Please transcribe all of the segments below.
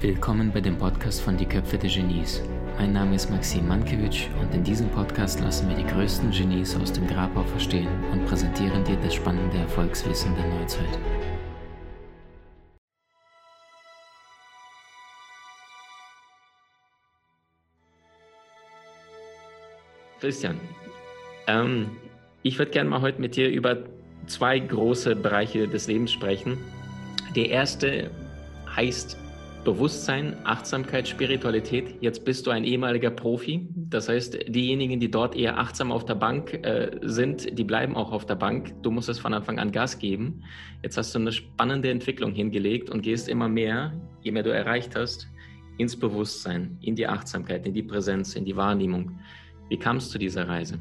Willkommen bei dem Podcast von Die Köpfe der Genies. Mein Name ist Maxim Mankewitsch und in diesem Podcast lassen wir die größten Genies aus dem Grabau verstehen und präsentieren dir das spannende Erfolgswissen der Neuzeit. Christian, ähm, ich würde gerne mal heute mit dir über zwei große Bereiche des Lebens sprechen. Der erste heißt Bewusstsein, Achtsamkeit, Spiritualität. Jetzt bist du ein ehemaliger Profi. Das heißt, diejenigen, die dort eher achtsam auf der Bank äh, sind, die bleiben auch auf der Bank. Du musst es von Anfang an Gas geben. Jetzt hast du eine spannende Entwicklung hingelegt und gehst immer mehr, je mehr du erreicht hast, ins Bewusstsein, in die Achtsamkeit, in die Präsenz, in die Wahrnehmung. Wie kam es zu dieser Reise?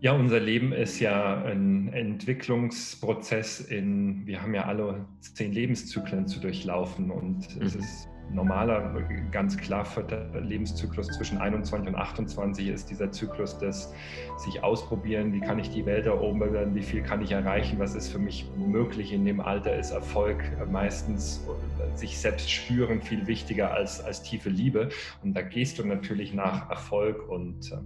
Ja, unser Leben ist ja ein Entwicklungsprozess in, wir haben ja alle zehn Lebenszyklen zu durchlaufen und mhm. es ist normaler, ganz klar für den Lebenszyklus zwischen 21 und 28 ist dieser Zyklus des sich ausprobieren, wie kann ich die Welt erobern, wie viel kann ich erreichen, was ist für mich möglich in dem Alter, ist Erfolg meistens sich selbst spüren viel wichtiger als, als tiefe Liebe. Und da gehst du natürlich nach Erfolg und äh,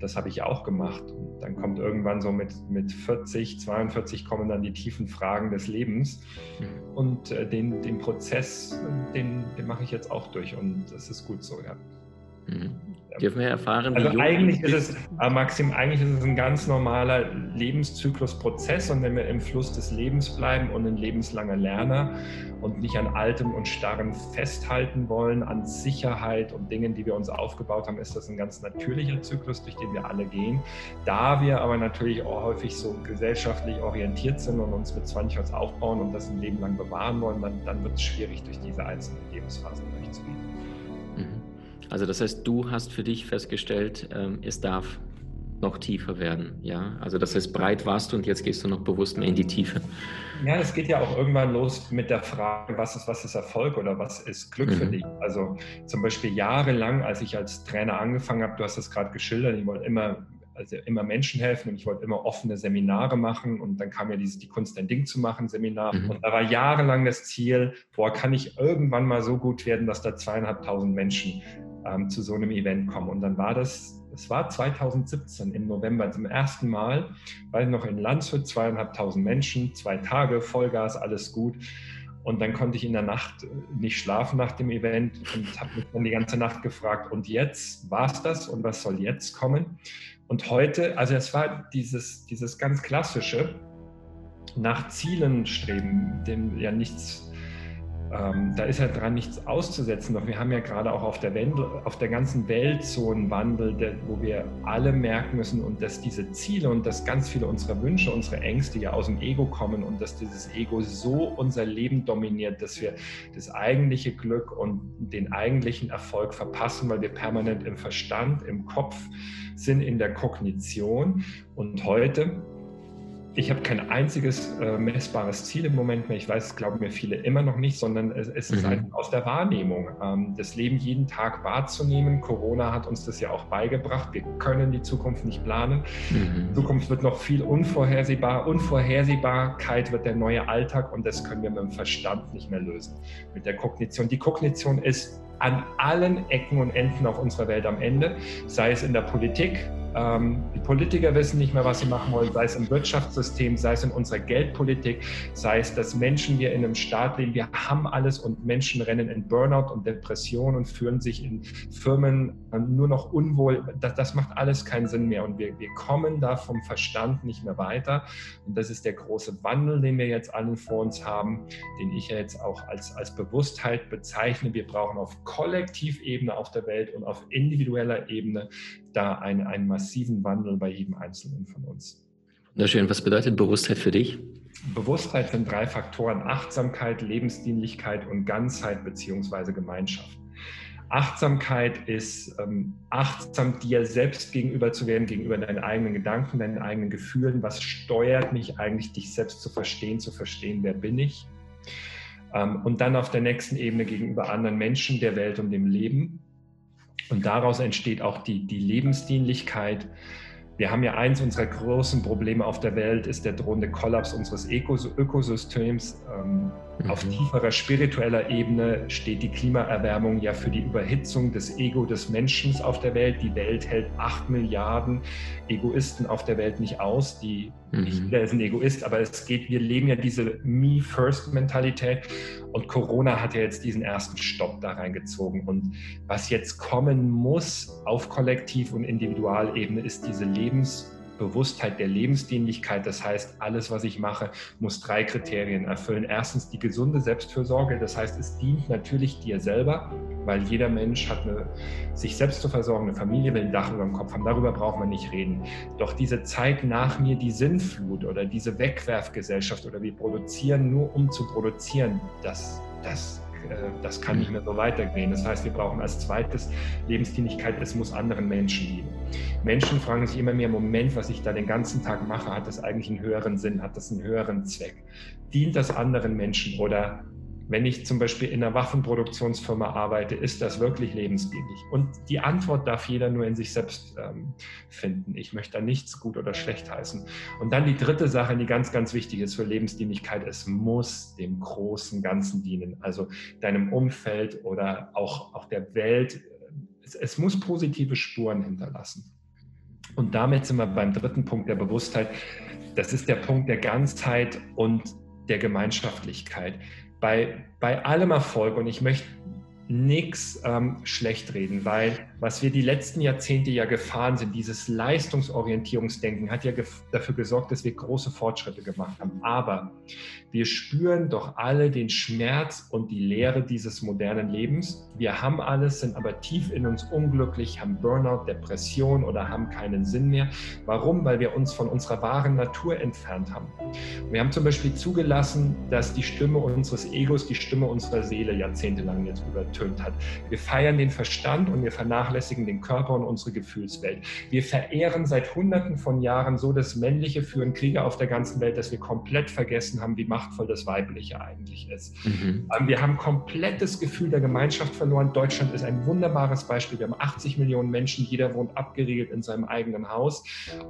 das habe ich auch gemacht. Und dann kommt irgendwann so mit, mit 40, 42 kommen dann die tiefen Fragen des Lebens. Mhm. Und äh, den, den Prozess, den, den mache ich jetzt auch durch und das ist gut so, ja. Mhm. Dürfen wir erfahren, wie also eigentlich ist es, äh, Maxim, eigentlich ist es ein ganz normaler Lebenszyklusprozess und wenn wir im Fluss des Lebens bleiben und ein lebenslanger Lerner und nicht an Altem und Starren festhalten wollen, an Sicherheit und Dingen, die wir uns aufgebaut haben, ist das ein ganz natürlicher Zyklus, durch den wir alle gehen. Da wir aber natürlich auch häufig so gesellschaftlich orientiert sind und uns mit 20 was aufbauen und das ein Leben lang bewahren wollen, dann, dann wird es schwierig, durch diese einzelnen Lebensphasen durchzugehen. Also das heißt, du hast für dich festgestellt, ähm, es darf noch tiefer werden, ja. Also das heißt, breit warst du und jetzt gehst du noch bewusst mehr in die Tiefe. Ja, es geht ja auch irgendwann los mit der Frage, was ist, was ist Erfolg oder was ist Glück mhm. für dich? Also zum Beispiel jahrelang, als ich als Trainer angefangen habe, du hast es gerade geschildert, ich wollte immer also immer Menschen helfen und ich wollte immer offene Seminare machen und dann kam ja dieses Die Kunst ein Ding zu machen Seminar mhm. und da war jahrelang das Ziel, boah, kann ich irgendwann mal so gut werden, dass da zweieinhalbtausend Menschen ähm, zu so einem Event kommen. Und dann war das, es war 2017 im November zum ersten Mal, weil noch in Landshut zweieinhalbtausend Menschen, zwei Tage, Vollgas, alles gut. Und dann konnte ich in der Nacht nicht schlafen nach dem Event und habe mich dann die ganze Nacht gefragt, und jetzt war es das und was soll jetzt kommen? Und heute, also es war dieses, dieses ganz klassische, nach Zielen streben, dem ja nichts ähm, da ist ja dran nichts auszusetzen. Doch wir haben ja gerade auch auf der, Wendel, auf der ganzen Welt so einen Wandel, der, wo wir alle merken müssen und dass diese Ziele und dass ganz viele unserer Wünsche, unsere Ängste ja aus dem Ego kommen und dass dieses Ego so unser Leben dominiert, dass wir das eigentliche Glück und den eigentlichen Erfolg verpassen, weil wir permanent im Verstand, im Kopf sind, in der Kognition. Und heute ich habe kein einziges äh, messbares Ziel im Moment mehr. Ich weiß, es glauben mir viele immer noch nicht, sondern es, es ist mhm. einfach aus der Wahrnehmung. Ähm, das Leben jeden Tag wahrzunehmen. Corona hat uns das ja auch beigebracht. Wir können die Zukunft nicht planen. Mhm. Die Zukunft wird noch viel unvorhersehbar. Unvorhersehbarkeit wird der neue Alltag und das können wir mit dem Verstand nicht mehr lösen. Mit der Kognition. Die Kognition ist an allen Ecken und Enden auf unserer Welt am Ende, sei es in der Politik, die Politiker wissen nicht mehr, was sie machen wollen, sei es im Wirtschaftssystem, sei es in unserer Geldpolitik, sei es, dass Menschen wir in einem Staat leben, wir haben alles und Menschen rennen in Burnout und Depression und fühlen sich in Firmen ähm, nur noch unwohl. Das, das macht alles keinen Sinn mehr und wir, wir kommen da vom Verstand nicht mehr weiter. Und das ist der große Wandel, den wir jetzt allen vor uns haben, den ich ja jetzt auch als, als Bewusstheit bezeichne. Wir brauchen auf Kollektivebene auf der Welt und auf individueller Ebene da einen, einen massiven Wandel bei jedem Einzelnen von uns. Wunderschön. Was bedeutet Bewusstheit für dich? Bewusstheit sind drei Faktoren: Achtsamkeit, Lebensdienlichkeit und Ganzheit bzw. Gemeinschaft. Achtsamkeit ist ähm, achtsam dir selbst gegenüber zu werden, gegenüber deinen eigenen Gedanken, deinen eigenen Gefühlen. Was steuert mich eigentlich, dich selbst zu verstehen, zu verstehen, wer bin ich? Ähm, und dann auf der nächsten Ebene gegenüber anderen Menschen, der Welt und dem Leben. Und daraus entsteht auch die, die Lebensdienlichkeit. wir haben ja eins unserer großen Probleme auf der Welt, ist der drohende Kollaps unseres Ökosystems. Ähm, mhm. Auf tieferer spiritueller Ebene steht die Klimaerwärmung ja für die Überhitzung des Ego des Menschen auf der Welt. Die Welt hält acht Milliarden Egoisten auf der Welt nicht aus. Die. Nicht jeder ist ein Egoist, aber es geht, wir leben ja diese Me-First-Mentalität und Corona hat ja jetzt diesen ersten Stopp da reingezogen. Und was jetzt kommen muss auf Kollektiv- und Individualebene, ist diese Lebensbewusstheit der Lebensdienlichkeit. Das heißt, alles, was ich mache, muss drei Kriterien erfüllen. Erstens die gesunde Selbstfürsorge. Das heißt, es dient natürlich dir selber, weil jeder Mensch hat eine, sich selbst zu versorgen, eine Familie will ein Dach über dem Kopf haben. Darüber braucht man nicht reden. Doch diese Zeit nach mir, die Sinnflut oder diese Wegwerfgesellschaft oder wir produzieren nur um zu produzieren, das, das das kann nicht mehr so weitergehen. Das heißt, wir brauchen als zweites Lebensdienlichkeit, es muss anderen Menschen dienen. Menschen fragen sich immer mehr, Moment, was ich da den ganzen Tag mache, hat das eigentlich einen höheren Sinn, hat das einen höheren Zweck? Dient das anderen Menschen oder wenn ich zum Beispiel in einer Waffenproduktionsfirma arbeite, ist das wirklich lebensdienlich? Und die Antwort darf jeder nur in sich selbst ähm, finden. Ich möchte da nichts gut oder schlecht heißen. Und dann die dritte Sache, die ganz, ganz wichtig ist für Lebensdienlichkeit, es muss dem großen Ganzen dienen, also deinem Umfeld oder auch, auch der Welt. Es, es muss positive Spuren hinterlassen. Und damit sind wir beim dritten Punkt der Bewusstheit. Das ist der Punkt der Ganzheit und der Gemeinschaftlichkeit bei, bei allem Erfolg, und ich möchte nichts ähm, schlecht reden, weil was wir die letzten Jahrzehnte ja gefahren sind, dieses Leistungsorientierungsdenken hat ja dafür gesorgt, dass wir große Fortschritte gemacht haben. Aber wir spüren doch alle den Schmerz und die Leere dieses modernen Lebens. Wir haben alles, sind aber tief in uns unglücklich, haben Burnout, Depression oder haben keinen Sinn mehr. Warum? Weil wir uns von unserer wahren Natur entfernt haben. Wir haben zum Beispiel zugelassen, dass die Stimme unseres Egos die Stimme unserer Seele jahrzehntelang jetzt übertönt hat. Wir feiern den Verstand und wir vernachlässigen vernachlässigen den Körper und unsere Gefühlswelt. Wir verehren seit Hunderten von Jahren so das Männliche, führen Kriege auf der ganzen Welt, dass wir komplett vergessen haben, wie machtvoll das Weibliche eigentlich ist. Mhm. Ähm, wir haben komplettes Gefühl der Gemeinschaft verloren. Deutschland ist ein wunderbares Beispiel. Wir haben 80 Millionen Menschen, jeder wohnt abgeriegelt in seinem eigenen Haus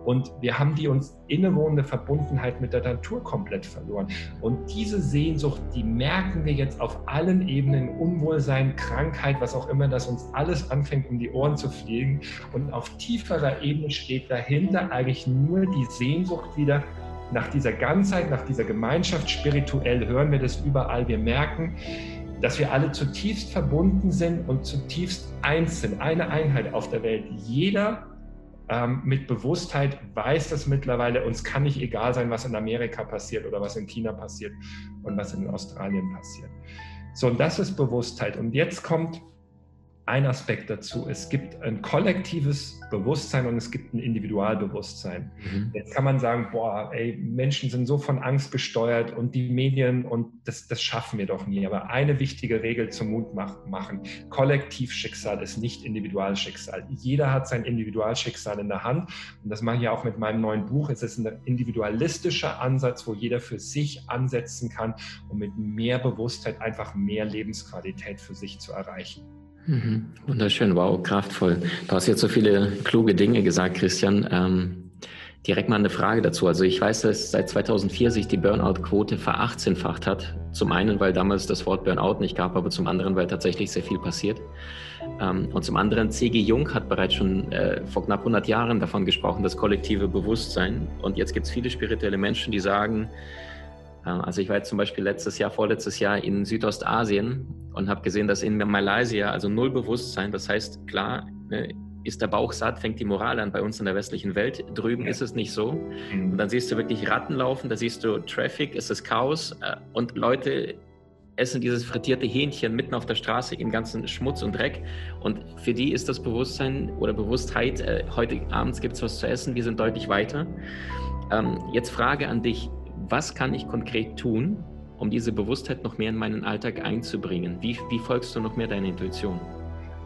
und wir haben die uns innewohnende Verbundenheit mit der Natur komplett verloren. Und diese Sehnsucht, die merken wir jetzt auf allen Ebenen, Unwohlsein, Krankheit, was auch immer, dass uns alles anfängt, um die Ohren zu fliegen. Und auf tieferer Ebene steht dahinter eigentlich nur die Sehnsucht wieder nach dieser Ganzheit, nach dieser Gemeinschaft. Spirituell hören wir das überall. Wir merken, dass wir alle zutiefst verbunden sind und zutiefst eins sind, eine Einheit auf der Welt. Jeder ähm, mit Bewusstheit weiß das mittlerweile, uns kann nicht egal sein, was in Amerika passiert oder was in China passiert und was in Australien passiert. So, und das ist Bewusstheit. Und jetzt kommt ein Aspekt dazu. Es gibt ein kollektives Bewusstsein und es gibt ein Individualbewusstsein. Mhm. Jetzt kann man sagen, boah, ey, Menschen sind so von Angst gesteuert und die Medien und das, das schaffen wir doch nie. Aber eine wichtige Regel zum Mut machen. Kollektivschicksal ist nicht Individualschicksal. Jeder hat sein Individualschicksal in der Hand und das mache ich ja auch mit meinem neuen Buch. Es ist ein individualistischer Ansatz, wo jeder für sich ansetzen kann, um mit mehr Bewusstheit einfach mehr Lebensqualität für sich zu erreichen. Mhm. Wunderschön, wow, kraftvoll. Du hast jetzt so viele kluge Dinge gesagt, Christian. Ähm, direkt mal eine Frage dazu. Also ich weiß, dass seit 2004 sich die Burnout-Quote verachtzehnfacht hat. Zum einen, weil damals das Wort Burnout nicht gab, aber zum anderen, weil tatsächlich sehr viel passiert. Ähm, und zum anderen, C.G. Jung hat bereits schon äh, vor knapp 100 Jahren davon gesprochen, das kollektive Bewusstsein. Und jetzt gibt es viele spirituelle Menschen, die sagen, also ich war jetzt zum Beispiel letztes Jahr, vorletztes Jahr in Südostasien und habe gesehen, dass in Malaysia also null Bewusstsein, das heißt klar, ne, ist der Bauch satt, fängt die Moral an bei uns in der westlichen Welt. Drüben ja. ist es nicht so. Mhm. Und dann siehst du wirklich Ratten laufen, da siehst du Traffic, es ist Chaos äh, und Leute essen dieses frittierte Hähnchen mitten auf der Straße im ganzen Schmutz und Dreck. Und für die ist das Bewusstsein oder Bewusstheit, äh, heute abends gibt es was zu essen, wir sind deutlich weiter. Ähm, jetzt Frage an dich, was kann ich konkret tun, um diese Bewusstheit noch mehr in meinen Alltag einzubringen? Wie, wie folgst du noch mehr deiner Intuition?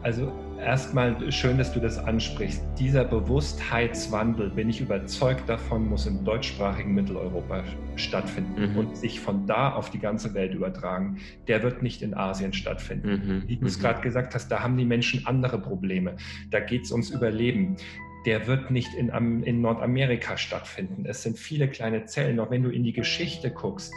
Also erstmal schön, dass du das ansprichst. Dieser Bewusstheitswandel, bin ich überzeugt davon, muss im deutschsprachigen Mitteleuropa stattfinden mhm. und sich von da auf die ganze Welt übertragen. Der wird nicht in Asien stattfinden. Mhm. Wie du es mhm. gerade gesagt hast, da haben die Menschen andere Probleme. Da geht es ums Überleben der wird nicht in, in Nordamerika stattfinden. Es sind viele kleine Zellen. Auch wenn du in die Geschichte guckst,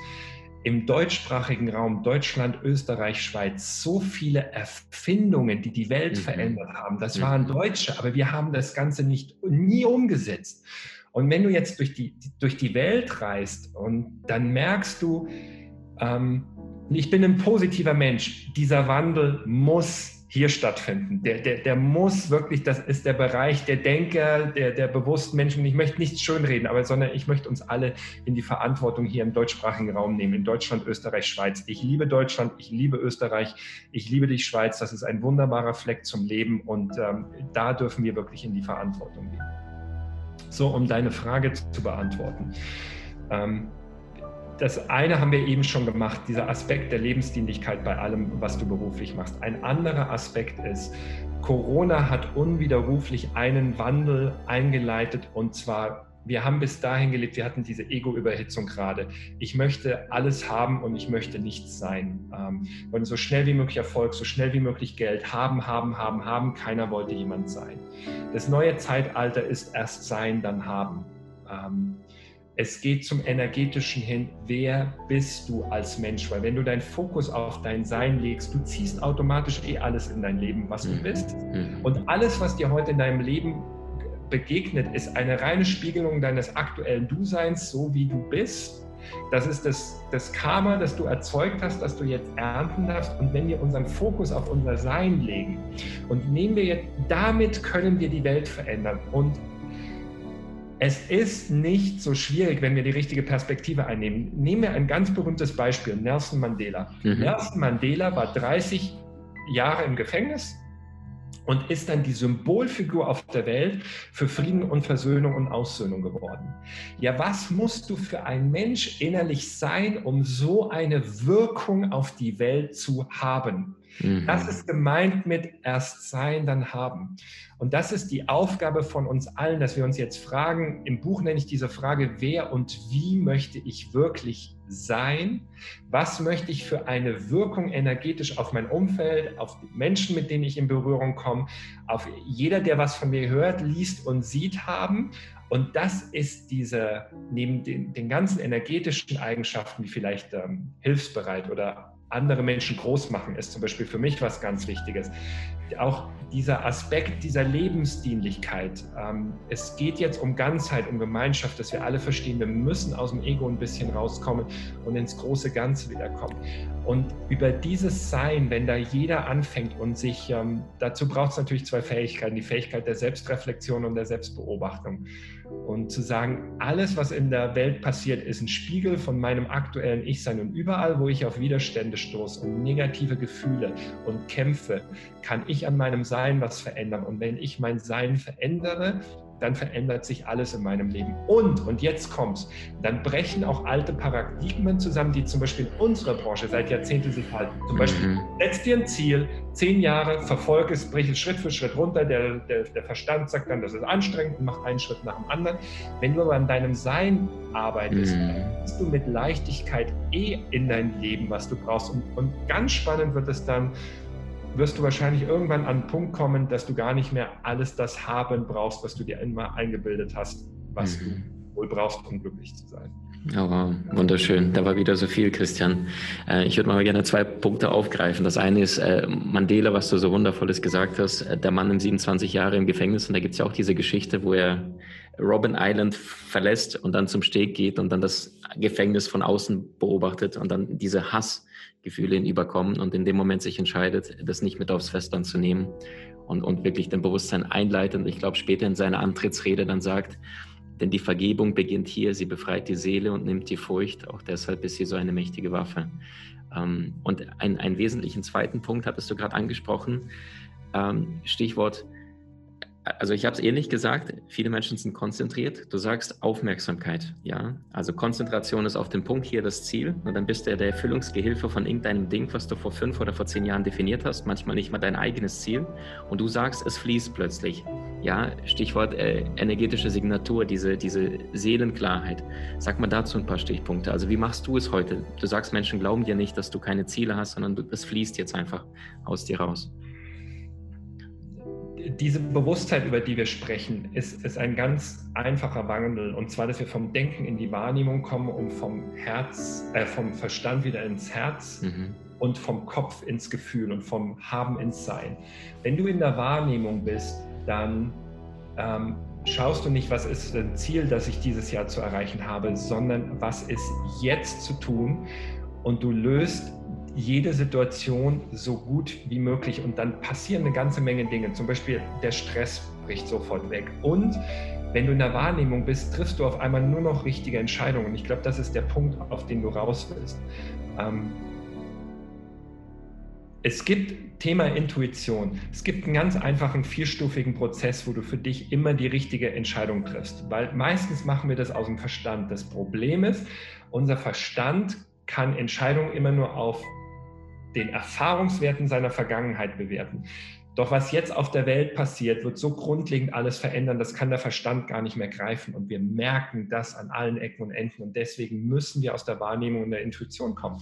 im deutschsprachigen Raum, Deutschland, Österreich, Schweiz, so viele Erfindungen, die die Welt mhm. verändert haben. Das mhm. waren Deutsche, aber wir haben das Ganze nicht nie umgesetzt. Und wenn du jetzt durch die, durch die Welt reist und dann merkst du, ähm, ich bin ein positiver Mensch, dieser Wandel muss hier stattfinden. Der, der, der muss wirklich, das ist der Bereich der Denker, der, der bewussten Menschen. Ich möchte nichts schönreden, aber sondern ich möchte uns alle in die Verantwortung hier im deutschsprachigen Raum nehmen, in Deutschland, Österreich, Schweiz. Ich liebe Deutschland, ich liebe Österreich, ich liebe die Schweiz. Das ist ein wunderbarer Fleck zum Leben und ähm, da dürfen wir wirklich in die Verantwortung gehen. So, um deine Frage zu beantworten. Ähm, das eine haben wir eben schon gemacht, dieser Aspekt der Lebensdienlichkeit bei allem, was du beruflich machst. Ein anderer Aspekt ist, Corona hat unwiderruflich einen Wandel eingeleitet und zwar wir haben bis dahin gelebt, wir hatten diese Ego-Überhitzung gerade. Ich möchte alles haben und ich möchte nichts sein. Ähm, und so schnell wie möglich Erfolg, so schnell wie möglich Geld haben, haben, haben, haben. Keiner wollte jemand sein. Das neue Zeitalter ist erst sein, dann haben. Es geht zum energetischen hin, wer bist du als Mensch? Weil wenn du deinen Fokus auf dein Sein legst, du ziehst automatisch eh alles in dein Leben, was du mhm. bist. Mhm. Und alles, was dir heute in deinem Leben begegnet, ist eine reine Spiegelung deines aktuellen Du-Seins, so wie du bist. Das ist das, das Karma, das du erzeugt hast, das du jetzt ernten darfst. Und wenn wir unseren Fokus auf unser Sein legen und nehmen wir jetzt, damit können wir die Welt verändern. Und es ist nicht so schwierig, wenn wir die richtige Perspektive einnehmen. Nehmen wir ein ganz berühmtes Beispiel, Nelson Mandela. Mhm. Nelson Mandela war 30 Jahre im Gefängnis und ist dann die Symbolfigur auf der Welt für Frieden und Versöhnung und Aussöhnung geworden. Ja, was musst du für ein Mensch innerlich sein, um so eine Wirkung auf die Welt zu haben? Mhm. Das ist gemeint mit erst sein, dann haben. Und das ist die Aufgabe von uns allen, dass wir uns jetzt fragen, im Buch nenne ich diese Frage, wer und wie möchte ich wirklich sein? Was möchte ich für eine Wirkung energetisch auf mein Umfeld, auf die Menschen, mit denen ich in Berührung komme, auf jeder, der was von mir hört, liest und sieht haben? Und das ist diese, neben den, den ganzen energetischen Eigenschaften, wie vielleicht ähm, hilfsbereit oder andere Menschen groß machen, ist zum Beispiel für mich was ganz Wichtiges. Auch dieser Aspekt dieser Lebensdienlichkeit. Ähm, es geht jetzt um Ganzheit, um Gemeinschaft, dass wir alle verstehen, wir müssen aus dem Ego ein bisschen rauskommen und ins große Ganze wiederkommen. Und über dieses Sein, wenn da jeder anfängt und sich, ähm, dazu braucht es natürlich zwei Fähigkeiten, die Fähigkeit der Selbstreflexion und der Selbstbeobachtung. Und zu sagen, alles, was in der Welt passiert, ist ein Spiegel von meinem aktuellen Ich-Sein. Und überall, wo ich auf Widerstände stoße und negative Gefühle und kämpfe, kann ich an meinem Sein was verändern. Und wenn ich mein Sein verändere, dann verändert sich alles in meinem Leben. Und, und jetzt kommt's, dann brechen auch alte Paradigmen zusammen, die zum Beispiel in unserer Branche seit Jahrzehnten sich halten. Zum Beispiel, mhm. setz dir ein Ziel, zehn Jahre, verfolg es, brich es Schritt für Schritt runter. Der, der, der Verstand sagt dann, das ist anstrengend und macht einen Schritt nach dem anderen. Wenn du aber an deinem Sein arbeitest, mhm. dann du mit Leichtigkeit eh in dein Leben, was du brauchst. Und, und ganz spannend wird es dann, wirst du wahrscheinlich irgendwann an einen Punkt kommen, dass du gar nicht mehr alles das haben brauchst, was du dir immer eingebildet hast, was mhm. du wohl brauchst, um glücklich zu sein. Oh, wow, wunderschön. Da war wieder so viel, Christian. Äh, ich würde mal gerne zwei Punkte aufgreifen. Das eine ist äh, Mandela, was du so wundervolles gesagt hast. Äh, der Mann in 27 Jahre im Gefängnis. Und da gibt es ja auch diese Geschichte, wo er Robin Island verlässt und dann zum Steg geht und dann das Gefängnis von außen beobachtet und dann diese Hass Gefühle ihn überkommen und in dem Moment sich entscheidet, das nicht mit aufs Festland zu nehmen und, und wirklich den Bewusstsein einleitet. Ich glaube, später in seiner Antrittsrede dann sagt, denn die Vergebung beginnt hier, sie befreit die Seele und nimmt die Furcht. Auch deshalb ist sie so eine mächtige Waffe. Ähm, und ein, einen wesentlichen zweiten Punkt hattest du gerade angesprochen, ähm, Stichwort also ich habe es ähnlich gesagt, viele Menschen sind konzentriert. Du sagst Aufmerksamkeit, ja. Also Konzentration ist auf dem Punkt hier das Ziel und dann bist du ja der Erfüllungsgehilfe von irgendeinem Ding, was du vor fünf oder vor zehn Jahren definiert hast, manchmal nicht mal dein eigenes Ziel und du sagst, es fließt plötzlich. Ja, Stichwort äh, energetische Signatur, diese, diese Seelenklarheit. Sag mal dazu ein paar Stichpunkte. Also wie machst du es heute? Du sagst, Menschen glauben dir nicht, dass du keine Ziele hast, sondern es fließt jetzt einfach aus dir raus diese Bewusstheit, über die wir sprechen, ist, ist ein ganz einfacher Wandel. Und zwar, dass wir vom Denken in die Wahrnehmung kommen und vom Herz, äh, vom Verstand wieder ins Herz mhm. und vom Kopf ins Gefühl und vom Haben ins Sein. Wenn du in der Wahrnehmung bist, dann ähm, schaust du nicht, was ist das Ziel, das ich dieses Jahr zu erreichen habe, sondern was ist jetzt zu tun. Und du löst jede Situation so gut wie möglich und dann passieren eine ganze Menge Dinge. Zum Beispiel der Stress bricht sofort weg. Und wenn du in der Wahrnehmung bist, triffst du auf einmal nur noch richtige Entscheidungen. Ich glaube, das ist der Punkt, auf den du raus willst. Ähm, es gibt Thema Intuition. Es gibt einen ganz einfachen vierstufigen Prozess, wo du für dich immer die richtige Entscheidung triffst. Weil meistens machen wir das aus dem Verstand. Das Problem ist, unser Verstand kann Entscheidungen immer nur auf den Erfahrungswerten seiner Vergangenheit bewerten. Doch was jetzt auf der Welt passiert, wird so grundlegend alles verändern, das kann der Verstand gar nicht mehr greifen. Und wir merken das an allen Ecken und Enden. Und deswegen müssen wir aus der Wahrnehmung und der Intuition kommen.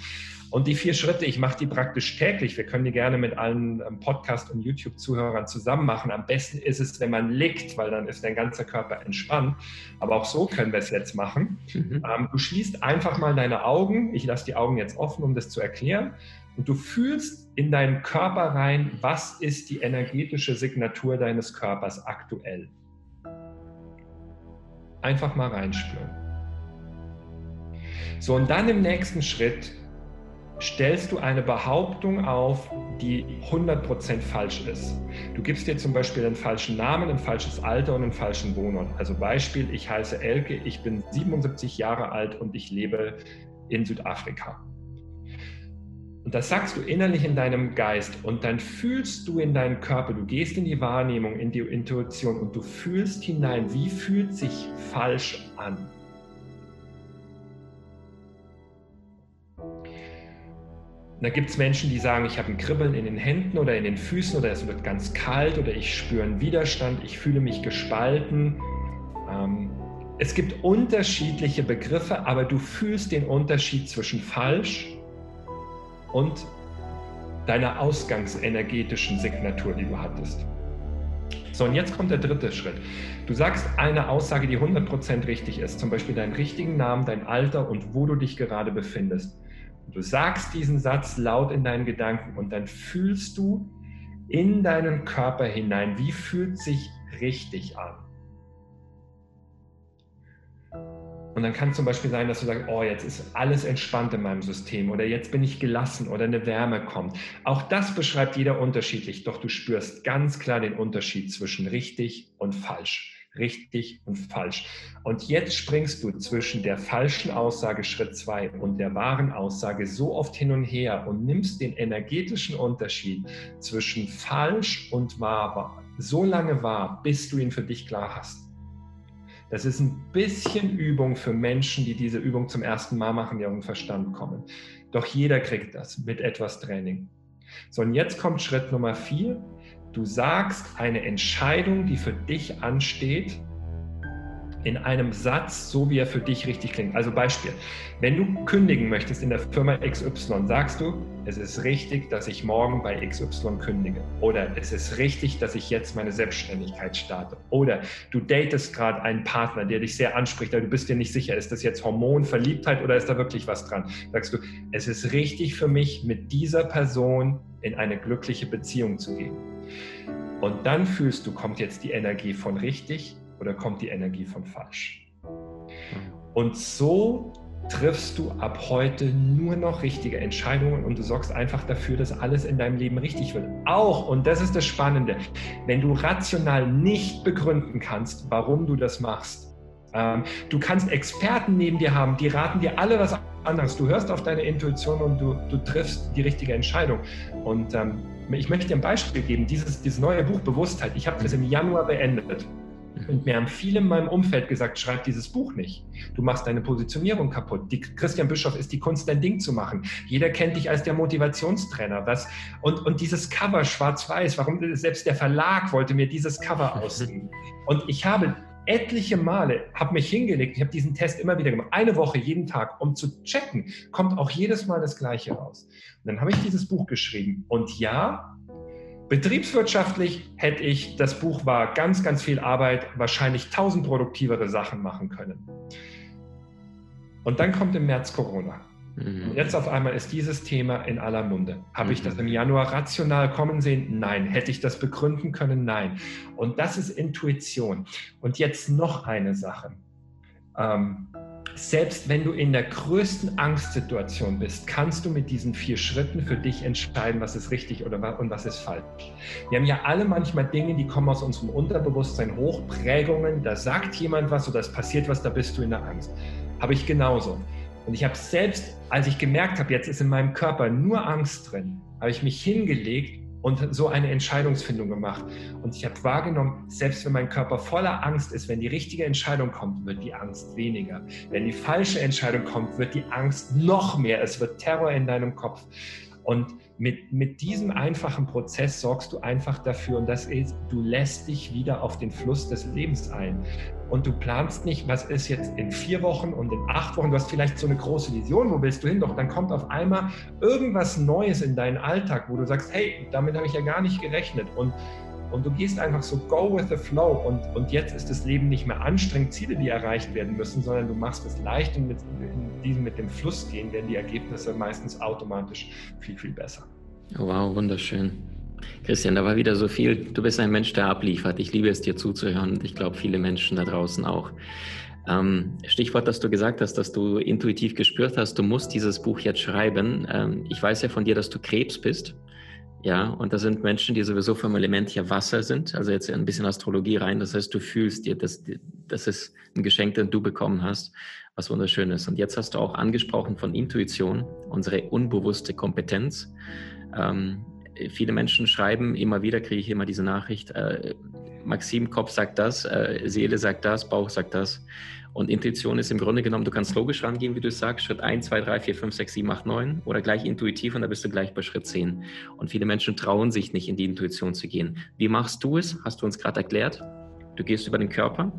Und die vier Schritte, ich mache die praktisch täglich. Wir können die gerne mit allen ähm, Podcast- und YouTube-Zuhörern zusammen machen. Am besten ist es, wenn man liegt, weil dann ist dein ganzer Körper entspannt. Aber auch so können wir es jetzt machen. Mhm. Ähm, du schließt einfach mal deine Augen. Ich lasse die Augen jetzt offen, um das zu erklären und du fühlst in deinen Körper rein, was ist die energetische Signatur deines Körpers aktuell. Einfach mal reinspüren. So, und dann im nächsten Schritt stellst du eine Behauptung auf, die 100% falsch ist. Du gibst dir zum Beispiel einen falschen Namen, ein falsches Alter und einen falschen Wohnort. Also Beispiel, ich heiße Elke, ich bin 77 Jahre alt und ich lebe in Südafrika. Und das sagst du innerlich in deinem Geist und dann fühlst du in deinen Körper, du gehst in die Wahrnehmung, in die Intuition und du fühlst hinein, wie fühlt sich falsch an. da gibt es Menschen, die sagen, ich habe ein Kribbeln in den Händen oder in den Füßen oder es wird ganz kalt oder ich spüre einen Widerstand, ich fühle mich gespalten. Ähm, es gibt unterschiedliche Begriffe, aber du fühlst den Unterschied zwischen falsch und deiner ausgangsenergetischen Signatur, die du hattest. So, und jetzt kommt der dritte Schritt. Du sagst eine Aussage, die 100% richtig ist, zum Beispiel deinen richtigen Namen, dein Alter und wo du dich gerade befindest. Und du sagst diesen Satz laut in deinen Gedanken und dann fühlst du in deinen Körper hinein, wie fühlt sich richtig an. Und dann kann zum Beispiel sein, dass du sagst, oh, jetzt ist alles entspannt in meinem System oder jetzt bin ich gelassen oder eine Wärme kommt. Auch das beschreibt jeder unterschiedlich, doch du spürst ganz klar den Unterschied zwischen richtig und falsch. Richtig und falsch. Und jetzt springst du zwischen der falschen Aussage Schritt 2 und der wahren Aussage so oft hin und her und nimmst den energetischen Unterschied zwischen falsch und wahr so lange wahr, bis du ihn für dich klar hast. Das ist ein bisschen Übung für Menschen, die diese Übung zum ersten Mal machen, die auf den Verstand kommen. Doch jeder kriegt das mit etwas Training. So, und jetzt kommt Schritt Nummer vier. Du sagst eine Entscheidung, die für dich ansteht, in einem Satz, so wie er für dich richtig klingt. Also Beispiel, wenn du kündigen möchtest in der Firma XY, sagst du, es ist richtig, dass ich morgen bei XY kündige. Oder es ist richtig, dass ich jetzt meine Selbstständigkeit starte. Oder du datest gerade einen Partner, der dich sehr anspricht, aber du bist dir nicht sicher, ist das jetzt Hormon, Verliebtheit oder ist da wirklich was dran? Sagst du, es ist richtig für mich, mit dieser Person in eine glückliche Beziehung zu gehen. Und dann fühlst du, kommt jetzt die Energie von richtig oder kommt die Energie von falsch? Und so triffst du ab heute nur noch richtige Entscheidungen und du sorgst einfach dafür, dass alles in deinem Leben richtig wird. Auch, und das ist das Spannende, wenn du rational nicht begründen kannst, warum du das machst. Ähm, du kannst Experten neben dir haben, die raten dir alle was anderes. Du hörst auf deine Intuition und du, du triffst die richtige Entscheidung. Und ähm, ich möchte dir ein Beispiel geben. Dieses, dieses neue Buch Bewusstheit, ich habe das im Januar beendet. Und mir haben viele in meinem Umfeld gesagt, schreib dieses Buch nicht. Du machst deine Positionierung kaputt. Die Christian Bischof ist die Kunst, dein Ding zu machen. Jeder kennt dich als der Motivationstrainer. Was, und, und dieses Cover schwarz-weiß, warum selbst der Verlag wollte mir dieses Cover ausgeben. Und ich habe etliche Male, habe mich hingelegt, ich habe diesen Test immer wieder gemacht, eine Woche, jeden Tag, um zu checken, kommt auch jedes Mal das Gleiche raus. Und dann habe ich dieses Buch geschrieben. Und ja, betriebswirtschaftlich hätte ich, das Buch war ganz, ganz viel Arbeit, wahrscheinlich tausend produktivere Sachen machen können. Und dann kommt im März Corona. Mhm. Und jetzt auf einmal ist dieses Thema in aller Munde. Habe mhm. ich das im Januar rational kommen sehen? Nein. Hätte ich das begründen können? Nein. Und das ist Intuition. Und jetzt noch eine Sache. Ähm, selbst wenn du in der größten Angstsituation bist, kannst du mit diesen vier Schritten für dich entscheiden, was ist richtig oder was, und was ist falsch. Wir haben ja alle manchmal Dinge, die kommen aus unserem Unterbewusstsein hoch, Prägungen, da sagt jemand was oder es passiert was, da bist du in der Angst. Habe ich genauso. Und ich habe selbst, als ich gemerkt habe, jetzt ist in meinem Körper nur Angst drin, habe ich mich hingelegt und so eine Entscheidungsfindung gemacht. Und ich habe wahrgenommen, selbst wenn mein Körper voller Angst ist, wenn die richtige Entscheidung kommt, wird die Angst weniger. Wenn die falsche Entscheidung kommt, wird die Angst noch mehr. Es wird Terror in deinem Kopf. Und mit, mit diesem einfachen Prozess sorgst du einfach dafür, und das ist, du lässt dich wieder auf den Fluss des Lebens ein. Und du planst nicht, was ist jetzt in vier Wochen und in acht Wochen. Du hast vielleicht so eine große Vision, wo willst du hin? Doch dann kommt auf einmal irgendwas Neues in deinen Alltag, wo du sagst, hey, damit habe ich ja gar nicht gerechnet. Und und du gehst einfach so go with the flow und, und jetzt ist das Leben nicht mehr anstrengend, Ziele, die erreicht werden müssen, sondern du machst es leicht und mit diesem mit dem Fluss gehen, werden die Ergebnisse meistens automatisch viel, viel besser. Oh, wow, wunderschön. Christian, da war wieder so viel. Du bist ein Mensch, der abliefert. Ich liebe es, dir zuzuhören und ich glaube, viele Menschen da draußen auch. Ähm, Stichwort, dass du gesagt hast, dass du intuitiv gespürt hast, du musst dieses Buch jetzt schreiben. Ähm, ich weiß ja von dir, dass du Krebs bist. Ja, und das sind Menschen, die sowieso vom Element hier Wasser sind, also jetzt ein bisschen Astrologie rein. Das heißt, du fühlst dir, das, das ist ein Geschenk, das du bekommen hast, was wunderschön ist. Und jetzt hast du auch angesprochen von Intuition, unsere unbewusste Kompetenz. Ähm, viele Menschen schreiben immer wieder, kriege ich immer diese Nachricht, äh, Maxim, Kopf sagt das, äh, Seele sagt das, Bauch sagt das. Und Intuition ist im Grunde genommen, du kannst logisch rangehen, wie du sagst, Schritt 1, 2, 3, 4, 5, 6, 7, 8, 9 oder gleich intuitiv und da bist du gleich bei Schritt 10. Und viele Menschen trauen sich nicht, in die Intuition zu gehen. Wie machst du es? Hast du uns gerade erklärt. Du gehst über den Körper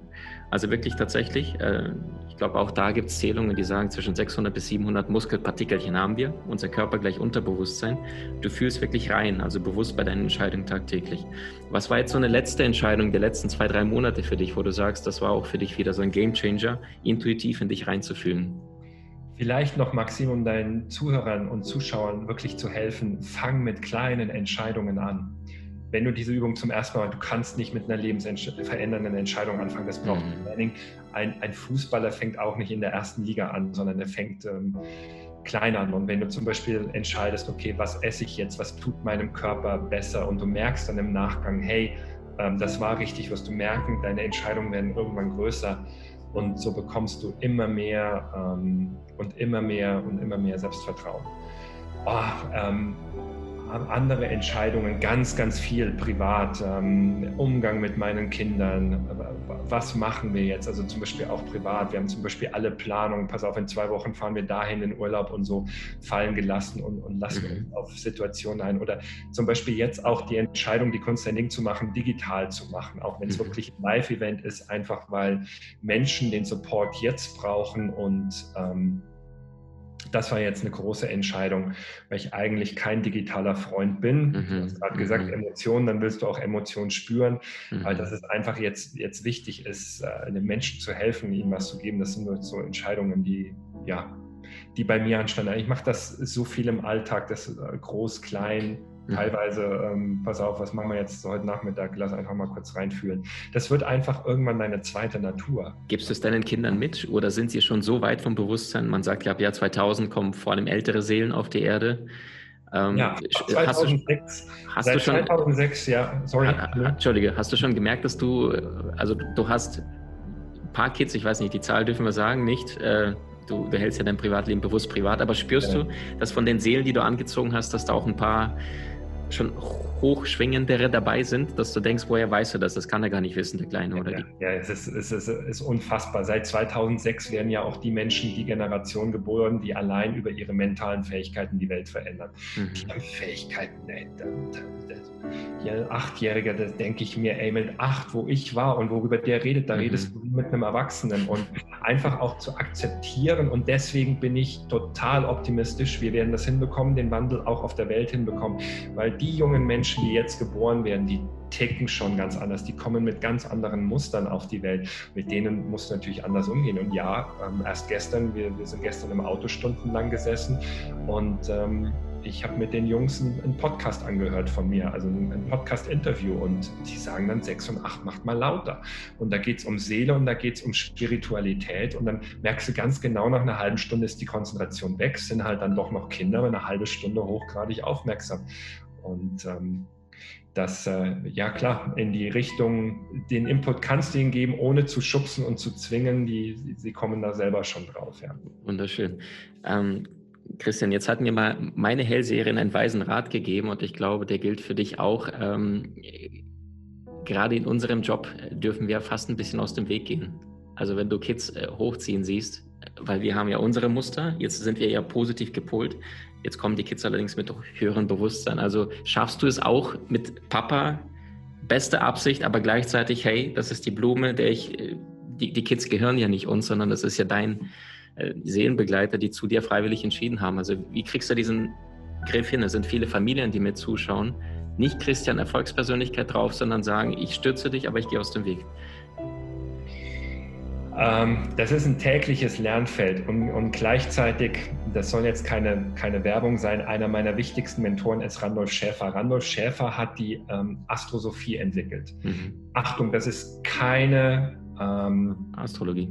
also wirklich tatsächlich, äh, ich glaube auch da gibt es Zählungen, die sagen, zwischen 600 bis 700 Muskelpartikelchen haben wir, unser Körper gleich Unterbewusstsein. Du fühlst wirklich rein, also bewusst bei deinen Entscheidungen tagtäglich. Was war jetzt so eine letzte Entscheidung der letzten zwei, drei Monate für dich, wo du sagst, das war auch für dich wieder so ein Gamechanger, intuitiv in dich reinzufühlen? Vielleicht noch, Maxim, um deinen Zuhörern und Zuschauern wirklich zu helfen, fang mit kleinen Entscheidungen an wenn du diese Übung zum ersten Mal, du kannst nicht mit einer lebensverändernden Entscheidung anfangen, das braucht mhm. Training. Ein, ein, Fußballer fängt auch nicht in der ersten Liga an, sondern er fängt ähm, klein an. Und wenn du zum Beispiel entscheidest, okay, was esse ich jetzt, was tut meinem Körper besser und du merkst dann im Nachgang, hey, ähm, das war richtig, wirst du merken, deine Entscheidungen werden irgendwann größer. Und so bekommst du immer mehr ähm, und immer mehr und immer mehr Selbstvertrauen. Oh, ähm, andere Entscheidungen, ganz, ganz viel privat, ähm, Umgang mit meinen Kindern, was machen wir jetzt? Also zum Beispiel auch privat. Wir haben zum Beispiel alle Planungen, pass auf, in zwei Wochen fahren wir dahin in Urlaub und so fallen gelassen und, und lassen mhm. uns auf Situationen ein. Oder zum Beispiel jetzt auch die Entscheidung, die Ding zu machen, digital zu machen, auch wenn es mhm. wirklich ein Live-Event ist, einfach weil Menschen den Support jetzt brauchen und ähm, das war jetzt eine große Entscheidung, weil ich eigentlich kein digitaler Freund bin. Mhm. Du hast gerade gesagt, mhm. Emotionen, dann willst du auch Emotionen spüren, mhm. weil das ist einfach jetzt, jetzt wichtig ist, äh, den Menschen zu helfen, ihnen was zu geben. Das sind so Entscheidungen, die, ja, die bei mir anstanden. Ich mache das so viel im Alltag, das äh, groß, klein. Teilweise, ähm, pass auf, was machen wir jetzt heute Nachmittag? Lass einfach mal kurz reinfühlen. Das wird einfach irgendwann deine zweite Natur. Gibst du es deinen Kindern mit oder sind sie schon so weit vom Bewusstsein? Man sagt ja, ab Jahr 2000 kommen vor allem ältere Seelen auf die Erde. Ähm, ja, 2006. Hast du, hast schon, 2006, ja, sorry. Ha, Entschuldige, hast du schon gemerkt, dass du, also du hast ein paar Kids, ich weiß nicht, die Zahl dürfen wir sagen, nicht, äh, du, du, hältst ja dein Privatleben bewusst privat, aber spürst ja. du, dass von den Seelen, die du angezogen hast, dass da auch ein paar schon hochschwingendere dabei sind, dass du denkst, woher weißt du das? Das kann er gar nicht wissen, der Kleine oder ja, die. Ja, es ist, es, ist, es ist unfassbar. Seit 2006 werden ja auch die Menschen, die Generation geboren, die allein über ihre mentalen Fähigkeiten die Welt verändern. Mhm. Die haben Fähigkeiten, ey, hier ein Achtjähriger, da denke ich mir, ey, mit acht, wo ich war und worüber der redet, da mhm. redest du mit einem Erwachsenen und einfach auch zu akzeptieren und deswegen bin ich total optimistisch. Wir werden das hinbekommen, den Wandel auch auf der Welt hinbekommen, weil die jungen Menschen, die jetzt geboren werden, die ticken schon ganz anders. Die kommen mit ganz anderen Mustern auf die Welt. Mit denen muss natürlich anders umgehen. Und ja, ähm, erst gestern, wir, wir sind gestern im Auto stundenlang gesessen und ähm, ich habe mit den Jungs einen Podcast angehört von mir, also ein Podcast-Interview und die sagen dann 6 und 8 macht mal lauter. Und da geht es um Seele und da geht es um Spiritualität und dann merkst du ganz genau, nach einer halben Stunde ist die Konzentration weg, sind halt dann doch noch Kinder, aber eine halbe Stunde hochgradig aufmerksam. Und ähm, das, äh, ja klar, in die Richtung, den Input kannst du ihnen geben, ohne zu schubsen und zu zwingen, die, sie kommen da selber schon drauf. Ja. Wunderschön. Ähm, Christian, jetzt hat mir mal meine Hellseherin einen weisen Rat gegeben und ich glaube, der gilt für dich auch. Ähm, gerade in unserem Job dürfen wir fast ein bisschen aus dem Weg gehen. Also wenn du Kids äh, hochziehen siehst, weil wir haben ja unsere Muster, jetzt sind wir ja positiv gepolt, jetzt kommen die Kids allerdings mit höherem Bewusstsein. Also schaffst du es auch mit Papa, beste Absicht, aber gleichzeitig, hey, das ist die Blume, der ich, äh, die, die Kids gehören ja nicht uns, sondern das ist ja dein, äh, Seelenbegleiter, die zu dir freiwillig entschieden haben. Also wie kriegst du diesen Griff hin? Es sind viele Familien, die mir zuschauen. Nicht Christian Erfolgspersönlichkeit drauf, sondern sagen, ich stürze dich, aber ich gehe aus dem Weg. Ähm, das ist ein tägliches Lernfeld und, und, gleichzeitig, das soll jetzt keine, keine Werbung sein, einer meiner wichtigsten Mentoren ist Randolph Schäfer. Randolph Schäfer hat die ähm, Astrosophie entwickelt. Mhm. Achtung, das ist keine ähm, Astrologie.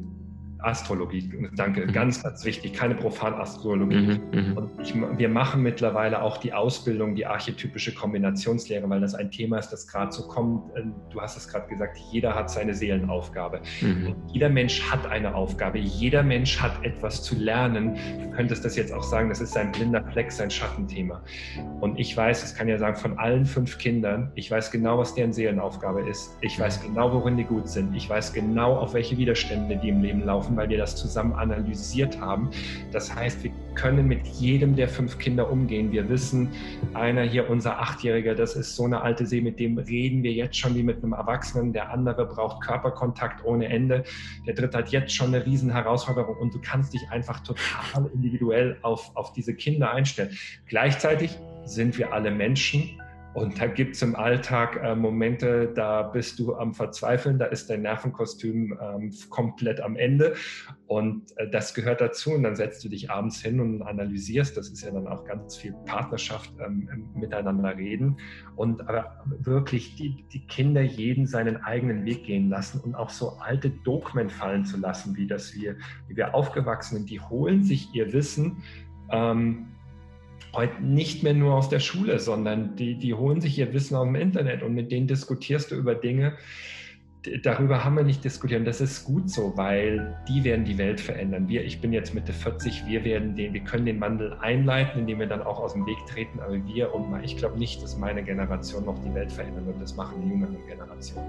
Astrologie, danke, mhm. ganz, ganz wichtig, keine Profanastrologie. Mhm, mhm, und ich, wir machen mittlerweile auch die Ausbildung, die archetypische Kombinationslehre, weil das ein Thema ist, das gerade so kommt. Ähm, du hast es gerade gesagt, jeder hat seine Seelenaufgabe. Mhm. Jeder Mensch hat eine Aufgabe, jeder Mensch hat etwas zu lernen. Du könntest das jetzt auch sagen, das ist sein blinder Fleck, sein Schattenthema. Und ich weiß, das kann ja sagen, von allen fünf Kindern, ich weiß genau, was deren Seelenaufgabe ist. Ich weiß mhm. genau, worin die gut sind. Ich weiß genau, auf welche Widerstände die im Leben laufen weil wir das zusammen analysiert haben. Das heißt, wir können mit jedem der fünf Kinder umgehen. Wir wissen, einer hier, unser Achtjähriger, das ist so eine alte See, mit dem reden wir jetzt schon wie mit einem Erwachsenen. Der andere braucht Körperkontakt ohne Ende. Der dritte hat jetzt schon eine riesen Herausforderung und du kannst dich einfach total individuell auf, auf diese Kinder einstellen. Gleichzeitig sind wir alle Menschen und da gibt es im Alltag äh, Momente, da bist du am Verzweifeln, da ist dein Nervenkostüm ähm, komplett am Ende. Und äh, das gehört dazu. Und dann setzt du dich abends hin und analysierst. Das ist ja dann auch ganz viel Partnerschaft, ähm, miteinander reden. Und aber wirklich die, die Kinder jeden seinen eigenen Weg gehen lassen und auch so alte Dogmen fallen zu lassen, wie dass wir, wie wir aufgewachsen sind, die holen sich ihr Wissen. Ähm, heute nicht mehr nur aus der Schule, sondern die, die holen sich ihr Wissen aus dem Internet und mit denen diskutierst du über Dinge, darüber haben wir nicht diskutiert. Und das ist gut so, weil die werden die Welt verändern. Wir, ich bin jetzt Mitte 40, wir werden den, wir können den Wandel einleiten, indem wir dann auch aus dem Weg treten. Aber wir und ich glaube nicht, dass meine Generation noch die Welt verändern wird. Das machen die jüngeren Generationen.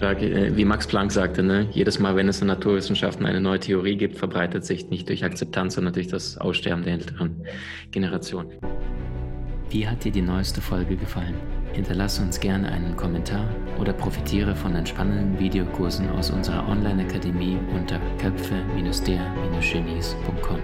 Äh, wie Max Planck sagte, ne? jedes Mal, wenn es in Naturwissenschaften eine neue Theorie gibt, verbreitet sich nicht durch Akzeptanz, sondern durch das Aussterben der älteren Generation. Wie hat dir die neueste Folge gefallen? Hinterlasse uns gerne einen Kommentar oder profitiere von den spannenden Videokursen aus unserer Online-Akademie unter köpfe-der-genies.com.